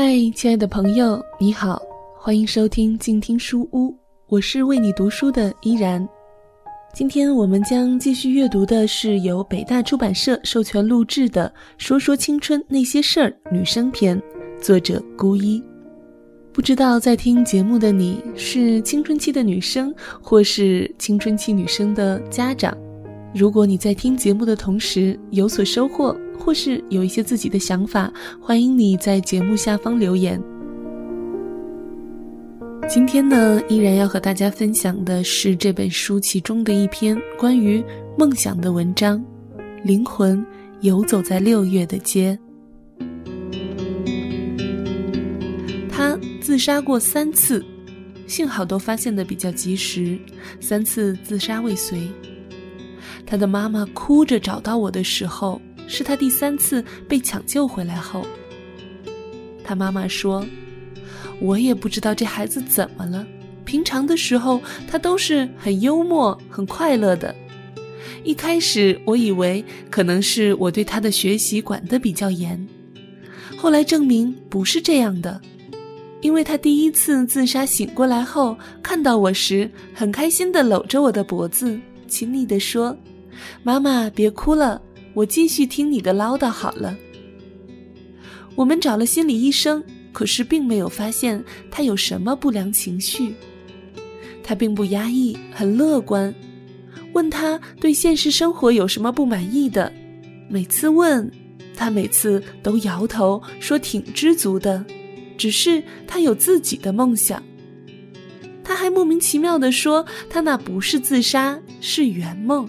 嗨，亲爱的朋友，你好，欢迎收听静听书屋，我是为你读书的依然。今天我们将继续阅读的是由北大出版社授权录制的《说说青春那些事儿》女生篇，作者孤一。不知道在听节目的你是青春期的女生，或是青春期女生的家长。如果你在听节目的同时有所收获，或是有一些自己的想法，欢迎你在节目下方留言。今天呢，依然要和大家分享的是这本书其中的一篇关于梦想的文章，《灵魂游走在六月的街》。他自杀过三次，幸好都发现的比较及时，三次自杀未遂。他的妈妈哭着找到我的时候，是他第三次被抢救回来后。他妈妈说：“我也不知道这孩子怎么了，平常的时候他都是很幽默、很快乐的。一开始我以为可能是我对他的学习管得比较严，后来证明不是这样的，因为他第一次自杀醒过来后，看到我时很开心地搂着我的脖子，亲昵地说。”妈妈，别哭了，我继续听你的唠叨好了。我们找了心理医生，可是并没有发现他有什么不良情绪。他并不压抑，很乐观。问他对现实生活有什么不满意的，每次问，他每次都摇头说挺知足的，只是他有自己的梦想。他还莫名其妙地说，他那不是自杀，是圆梦。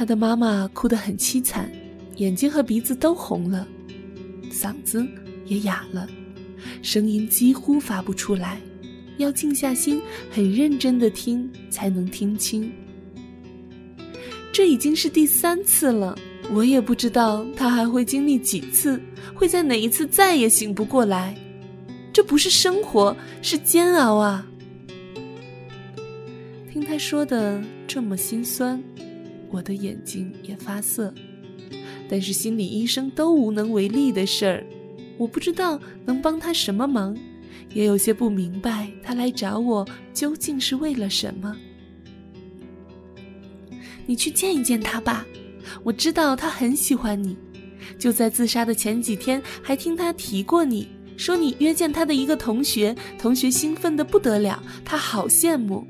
他的妈妈哭得很凄惨，眼睛和鼻子都红了，嗓子也哑了，声音几乎发不出来，要静下心，很认真的听才能听清。这已经是第三次了，我也不知道他还会经历几次，会在哪一次再也醒不过来。这不是生活，是煎熬啊！听他说的这么心酸。我的眼睛也发涩，但是心理医生都无能为力的事儿，我不知道能帮他什么忙，也有些不明白他来找我究竟是为了什么。你去见一见他吧，我知道他很喜欢你，就在自杀的前几天还听他提过你，说你约见他的一个同学，同学兴奋的不得了，他好羡慕。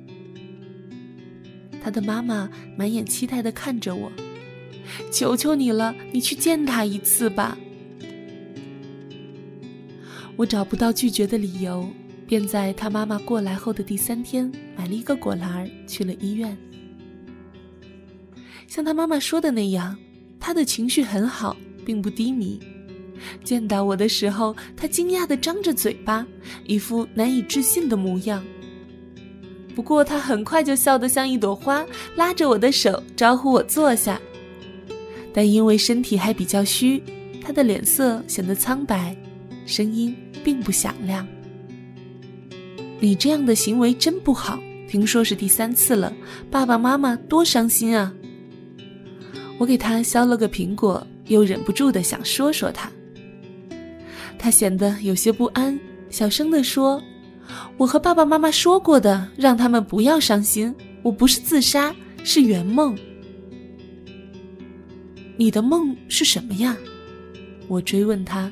他的妈妈满眼期待地看着我，求求你了，你去见他一次吧。我找不到拒绝的理由，便在他妈妈过来后的第三天买了一个果篮去了医院。像他妈妈说的那样，他的情绪很好，并不低迷。见到我的时候，他惊讶地张着嘴巴，一副难以置信的模样。不过他很快就笑得像一朵花，拉着我的手招呼我坐下。但因为身体还比较虚，他的脸色显得苍白，声音并不响亮。你这样的行为真不好，听说是第三次了，爸爸妈妈多伤心啊！我给他削了个苹果，又忍不住的想说说他。他显得有些不安，小声地说。我和爸爸妈妈说过的，让他们不要伤心。我不是自杀，是圆梦。你的梦是什么呀？我追问他。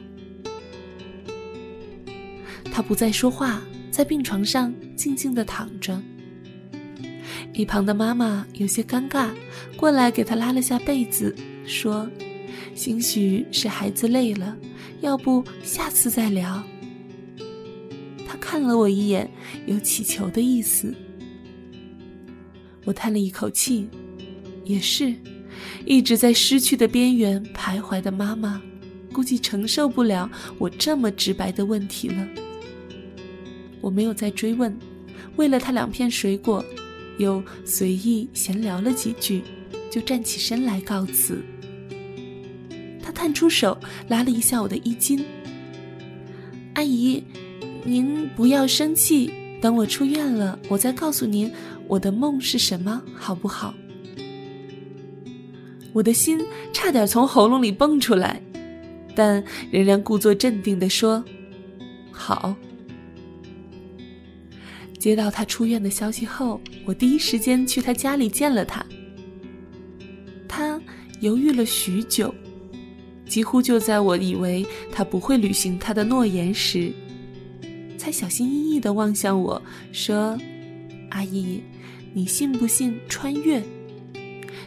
他不再说话，在病床上静静的躺着。一旁的妈妈有些尴尬，过来给他拉了下被子，说：“兴许是孩子累了，要不下次再聊。”看了我一眼，有乞求的意思。我叹了一口气，也是，一直在失去的边缘徘徊的妈妈，估计承受不了我这么直白的问题了。我没有再追问，喂了他两片水果，又随意闲聊了几句，就站起身来告辞。他探出手拉了一下我的衣襟，阿姨。您不要生气，等我出院了，我再告诉您我的梦是什么，好不好？我的心差点从喉咙里蹦出来，但仍然故作镇定地说：“好。”接到他出院的消息后，我第一时间去他家里见了他。他犹豫了许久，几乎就在我以为他不会履行他的诺言时，才小心翼翼地望向我说：“阿姨，你信不信穿越？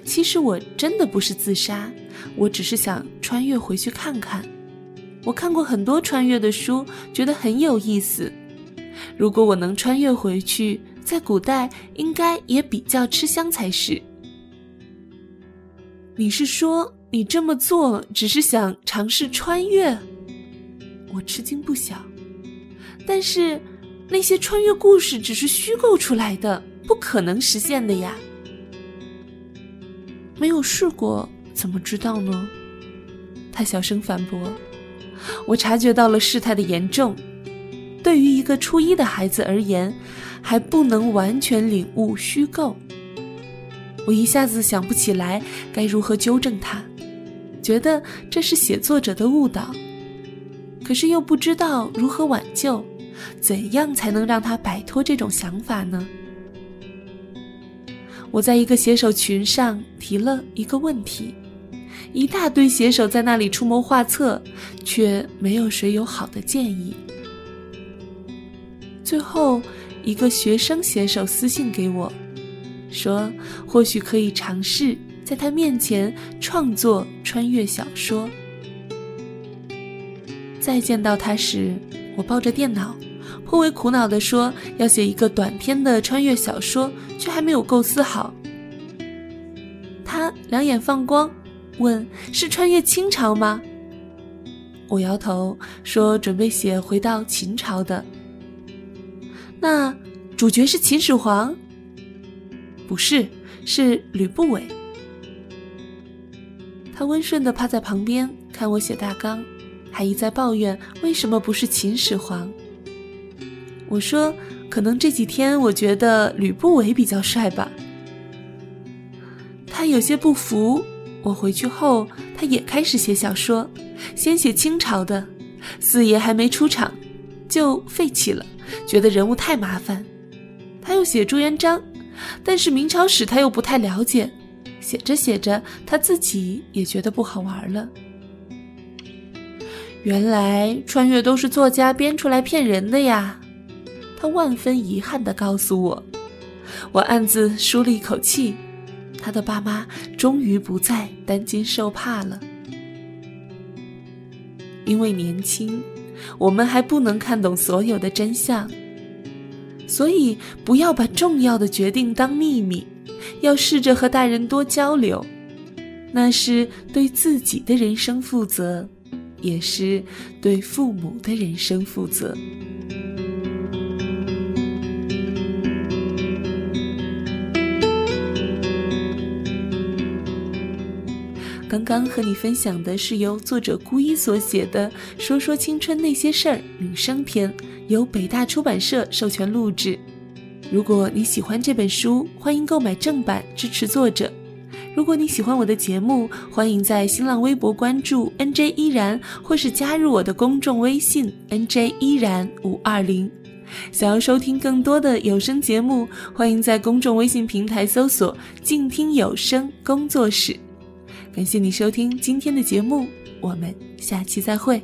其实我真的不是自杀，我只是想穿越回去看看。我看过很多穿越的书，觉得很有意思。”如果我能穿越回去，在古代应该也比较吃香才是。你是说你这么做只是想尝试穿越？我吃惊不小。但是那些穿越故事只是虚构出来的，不可能实现的呀。没有试过怎么知道呢？他小声反驳。我察觉到了事态的严重。对于一个初一的孩子而言，还不能完全领悟虚构。我一下子想不起来该如何纠正他，觉得这是写作者的误导，可是又不知道如何挽救，怎样才能让他摆脱这种想法呢？我在一个写手群上提了一个问题，一大堆写手在那里出谋划策，却没有谁有好的建议。最后，一个学生写手私信给我，说或许可以尝试在他面前创作穿越小说。再见到他时，我抱着电脑，颇为苦恼地说要写一个短篇的穿越小说，却还没有构思好。他两眼放光，问：“是穿越清朝吗？”我摇头说：“准备写回到秦朝的。”那主角是秦始皇？不是，是吕不韦。他温顺地趴在旁边看我写大纲，还一再抱怨为什么不是秦始皇。我说，可能这几天我觉得吕不韦比较帅吧。他有些不服。我回去后，他也开始写小说，先写清朝的，四爷还没出场，就废弃了。觉得人物太麻烦，他又写朱元璋，但是明朝史他又不太了解，写着写着他自己也觉得不好玩了。原来穿越都是作家编出来骗人的呀！他万分遗憾地告诉我，我暗自舒了一口气，他的爸妈终于不再担惊受怕了，因为年轻。我们还不能看懂所有的真相，所以不要把重要的决定当秘密，要试着和大人多交流，那是对自己的人生负责，也是对父母的人生负责。刚刚和你分享的是由作者孤一所写的《说说青春那些事儿》女生篇，由北大出版社授权录制。如果你喜欢这本书，欢迎购买正版支持作者。如果你喜欢我的节目，欢迎在新浪微博关注 NJ 依然，或是加入我的公众微信 NJ 依然五二零。想要收听更多的有声节目，欢迎在公众微信平台搜索“静听有声工作室”。感谢你收听今天的节目，我们下期再会。